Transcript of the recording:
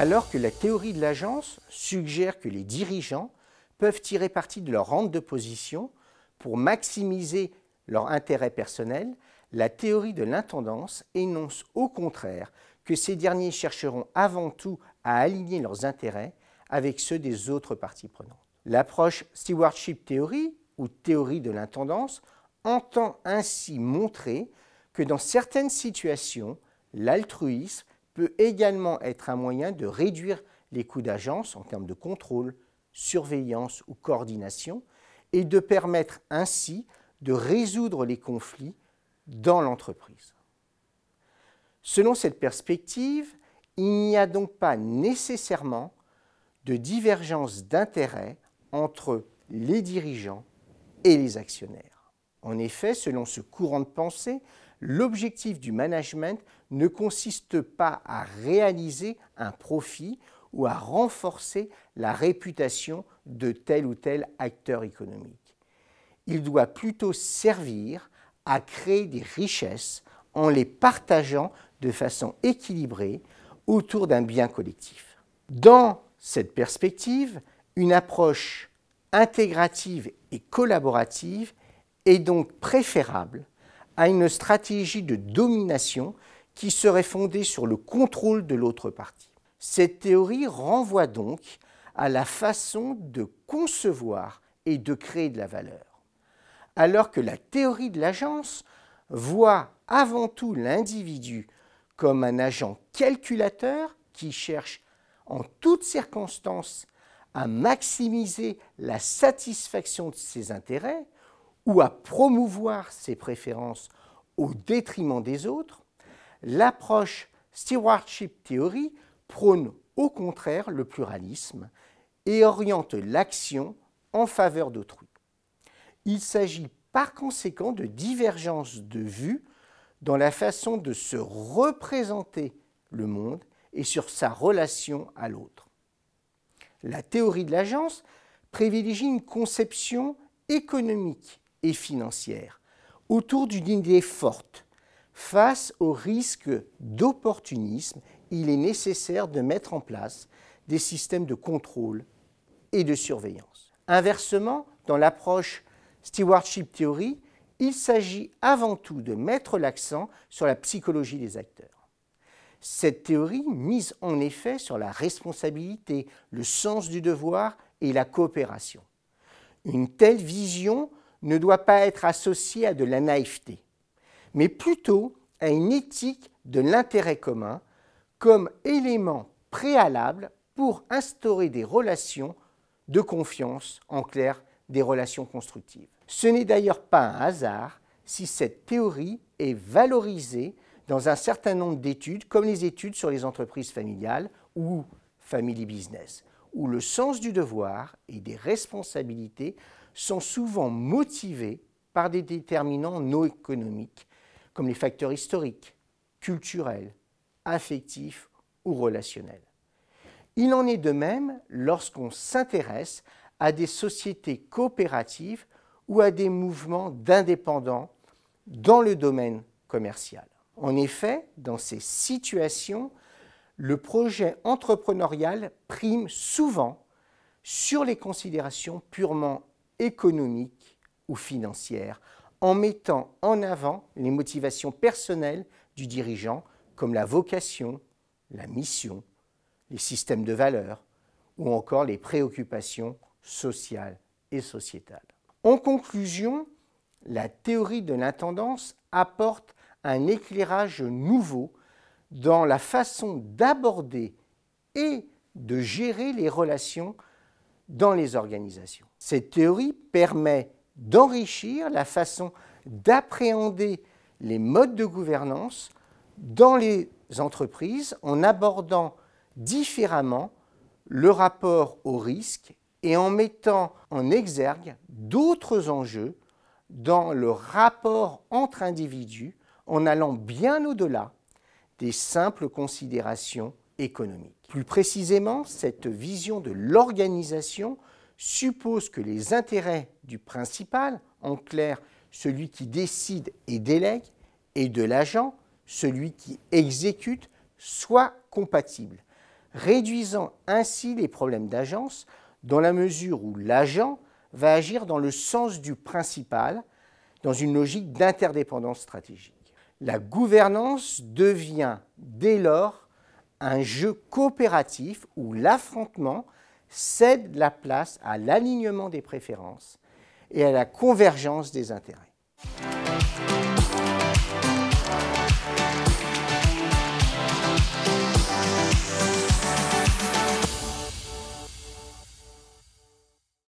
Alors que la théorie de l'agence suggère que les dirigeants peuvent tirer parti de leur rente de position pour maximiser leur intérêt personnel, la théorie de l'intendance énonce au contraire que ces derniers chercheront avant tout à aligner leurs intérêts avec ceux des autres parties prenantes. L'approche stewardship theory, ou théorie de l'intendance, entend ainsi montrer que dans certaines situations, l'altruisme peut également être un moyen de réduire les coûts d'agence en termes de contrôle, surveillance ou coordination, et de permettre ainsi de résoudre les conflits dans l'entreprise. Selon cette perspective, il n'y a donc pas nécessairement de divergence d'intérêts entre les dirigeants et les actionnaires. En effet, selon ce courant de pensée, l'objectif du management ne consiste pas à réaliser un profit ou à renforcer la réputation de tel ou tel acteur économique. Il doit plutôt servir à créer des richesses en les partageant de façon équilibrée autour d'un bien collectif. Dans cette perspective, une approche intégrative et collaborative est donc préférable à une stratégie de domination qui serait fondée sur le contrôle de l'autre partie. Cette théorie renvoie donc à la façon de concevoir et de créer de la valeur, alors que la théorie de l'agence voit avant tout l'individu comme un agent calculateur qui cherche en toutes circonstances à maximiser la satisfaction de ses intérêts ou à promouvoir ses préférences au détriment des autres, l'approche Stewardship Theory prône au contraire le pluralisme et oriente l'action en faveur d'autrui. Il s'agit par conséquent de divergences de vues dans la façon de se représenter le monde et sur sa relation à l'autre. La théorie de l'agence privilégie une conception économique et financière autour d'une idée forte. Face au risque d'opportunisme, il est nécessaire de mettre en place des systèmes de contrôle et de surveillance. Inversement, dans l'approche Stewardship Theory, il s'agit avant tout de mettre l'accent sur la psychologie des acteurs. Cette théorie mise en effet sur la responsabilité, le sens du devoir et la coopération. Une telle vision ne doit pas être associée à de la naïveté, mais plutôt à une éthique de l'intérêt commun comme élément préalable pour instaurer des relations de confiance, en clair, des relations constructives. Ce n'est d'ailleurs pas un hasard si cette théorie est valorisée dans un certain nombre d'études, comme les études sur les entreprises familiales ou family business, où le sens du devoir et des responsabilités sont souvent motivés par des déterminants non économiques, comme les facteurs historiques, culturels, affectifs ou relationnels. Il en est de même lorsqu'on s'intéresse à des sociétés coopératives ou à des mouvements d'indépendants dans le domaine commercial. En effet, dans ces situations, le projet entrepreneurial prime souvent sur les considérations purement économiques ou financières, en mettant en avant les motivations personnelles du dirigeant comme la vocation, la mission, les systèmes de valeurs ou encore les préoccupations sociales et sociétales. En conclusion, la théorie de l'intendance apporte un éclairage nouveau dans la façon d'aborder et de gérer les relations dans les organisations. Cette théorie permet d'enrichir la façon d'appréhender les modes de gouvernance dans les entreprises en abordant différemment le rapport au risque et en mettant en exergue d'autres enjeux dans le rapport entre individus en allant bien au-delà des simples considérations économiques. Plus précisément, cette vision de l'organisation suppose que les intérêts du principal, en clair celui qui décide et délègue, et de l'agent, celui qui exécute, soient compatibles, réduisant ainsi les problèmes d'agence dans la mesure où l'agent va agir dans le sens du principal, dans une logique d'interdépendance stratégique. La gouvernance devient dès lors un jeu coopératif où l'affrontement cède la place à l'alignement des préférences et à la convergence des intérêts.